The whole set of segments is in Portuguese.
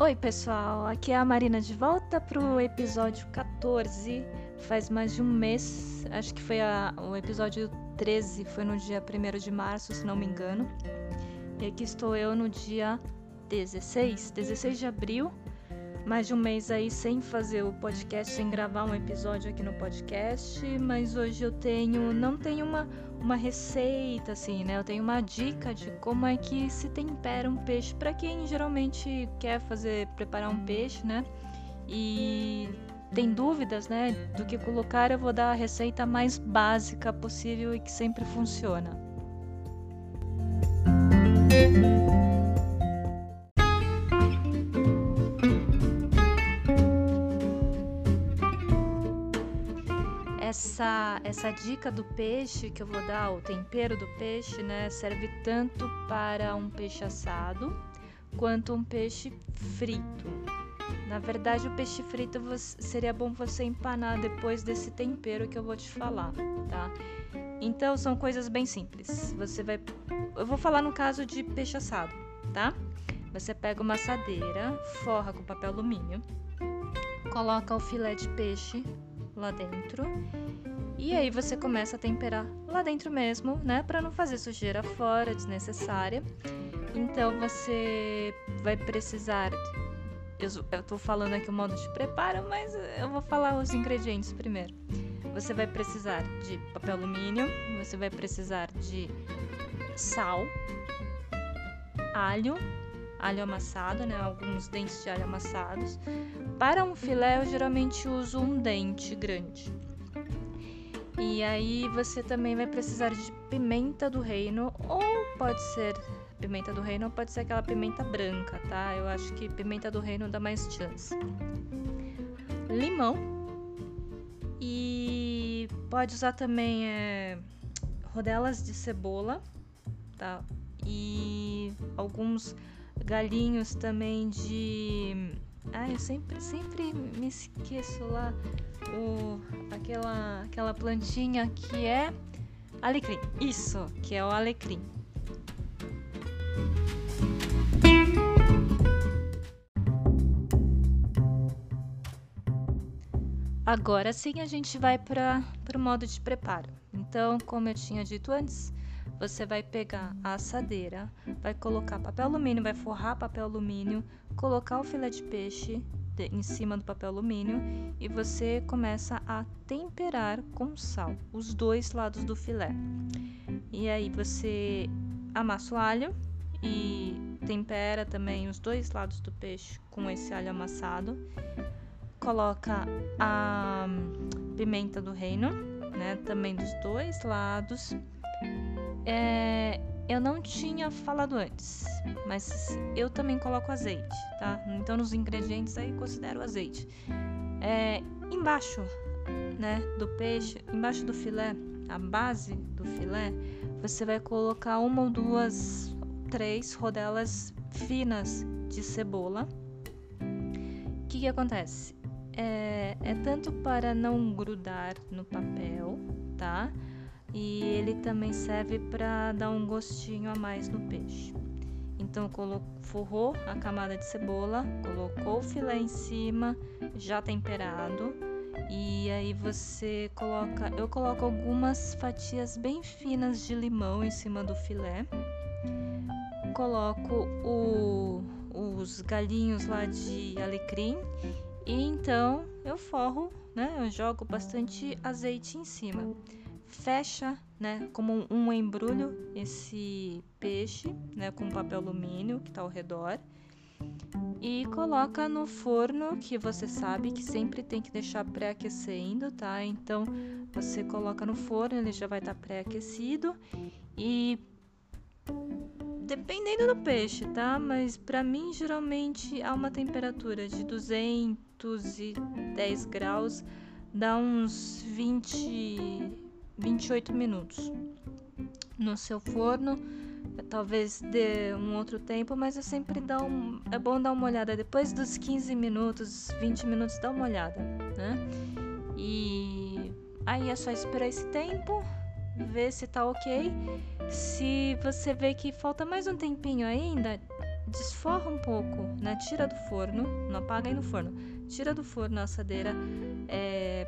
Oi, pessoal, aqui é a Marina de volta pro episódio 14. Faz mais de um mês, acho que foi a, o episódio 13, foi no dia 1 de março, se não me engano. E aqui estou eu no dia 16, 16 de abril, mais de um mês aí sem fazer o podcast, sem gravar um episódio aqui no podcast, mas hoje eu tenho, não tenho uma, uma receita assim, né? Eu tenho uma dica de como é que se tempera um peixe para quem geralmente quer fazer preparar um peixe, né? E tem dúvidas, né, do que colocar, eu vou dar a receita mais básica possível e que sempre funciona. Essa, essa dica do peixe que eu vou dar, o tempero do peixe, né, serve tanto para um peixe assado quanto um peixe frito. Na verdade, o peixe frito seria bom você empanar depois desse tempero que eu vou te falar, tá? Então são coisas bem simples. Você vai, eu vou falar no caso de peixe assado, tá? Você pega uma assadeira, forra com papel alumínio, coloca o filé de peixe lá dentro. E aí você começa a temperar lá dentro mesmo, né, para não fazer sujeira fora desnecessária. Então você vai precisar eu, eu tô falando aqui o modo de preparo, mas eu vou falar os ingredientes primeiro. Você vai precisar de papel alumínio, você vai precisar de sal, alho, alho amassado, né? Alguns dentes de alho amassados. Para um filé, eu geralmente uso um dente grande. E aí você também vai precisar de pimenta do reino, ou pode ser pimenta do reino, ou pode ser aquela pimenta branca, tá? Eu acho que pimenta do reino dá mais chance. Limão. E pode usar também é, rodelas de cebola, tá? E alguns galinhos também de. Ai, eu sempre, sempre me esqueço lá o, aquela, aquela plantinha que é alecrim. Isso, que é o alecrim. Agora sim a gente vai para o modo de preparo. Então, como eu tinha dito antes, você vai pegar a assadeira, vai colocar papel alumínio, vai forrar papel alumínio, colocar o filé de peixe em cima do papel alumínio e você começa a temperar com sal os dois lados do filé. E aí você amassa o alho e tempera também os dois lados do peixe com esse alho amassado. Coloca a pimenta do reino, né, também dos dois lados é, eu não tinha falado antes, mas eu também coloco azeite, tá? Então nos ingredientes aí considero azeite. É, embaixo, né, do peixe, embaixo do filé, a base do filé, você vai colocar uma ou duas, três rodelas finas de cebola. O que, que acontece? É, é tanto para não grudar no papel, tá? E ele também serve para dar um gostinho a mais no peixe. Então forrou a camada de cebola, colocou o filé em cima, já temperado, e aí você coloca, eu coloco algumas fatias bem finas de limão em cima do filé. Coloco o, os galinhos lá de alecrim e então eu forro, né? Eu jogo bastante azeite em cima fecha, né, como um embrulho esse peixe, né, com papel alumínio que está ao redor e coloca no forno que você sabe que sempre tem que deixar pré-aquecendo, tá? Então você coloca no forno, ele já vai estar tá pré-aquecido e dependendo do peixe, tá? Mas para mim geralmente a uma temperatura de 210 graus dá uns 20 28 minutos no seu forno. Talvez dê um outro tempo, mas é sempre dá um, é bom dar uma olhada. Depois dos 15 minutos, 20 minutos, dá uma olhada, né? E aí é só esperar esse tempo, ver se tá ok. Se você vê que falta mais um tempinho ainda, desforra um pouco, né? Tira do forno, não apaga aí no forno. Tira do forno a assadeira, é,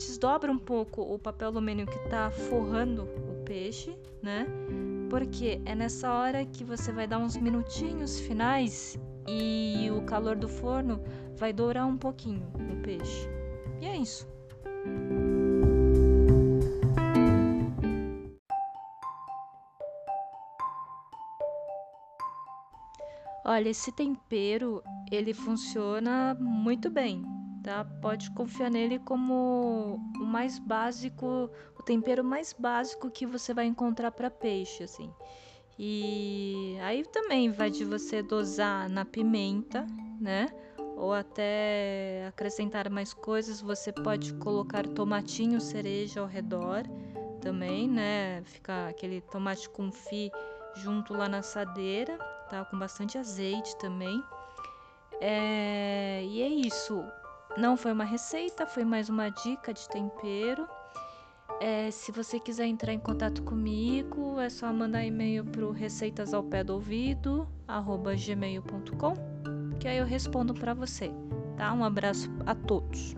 desdobra um pouco o papel alumínio que está forrando o peixe, né? Porque é nessa hora que você vai dar uns minutinhos finais e o calor do forno vai dourar um pouquinho o peixe. E é isso. Olha, esse tempero, ele funciona muito bem, tá? Pode confiar nele como o mais básico, o tempero mais básico que você vai encontrar para peixe, assim. E aí também vai de você dosar na pimenta, né? Ou até acrescentar mais coisas, você pode colocar tomatinho cereja ao redor também, né? Fica aquele tomate confit junto lá na assadeira tá? Com bastante azeite também. É, e é isso. Não foi uma receita, foi mais uma dica de tempero. É, se você quiser entrar em contato comigo, é só mandar e-mail para receitas ao pé do ouvido, gmail.com, que aí eu respondo para você, tá? Um abraço a todos.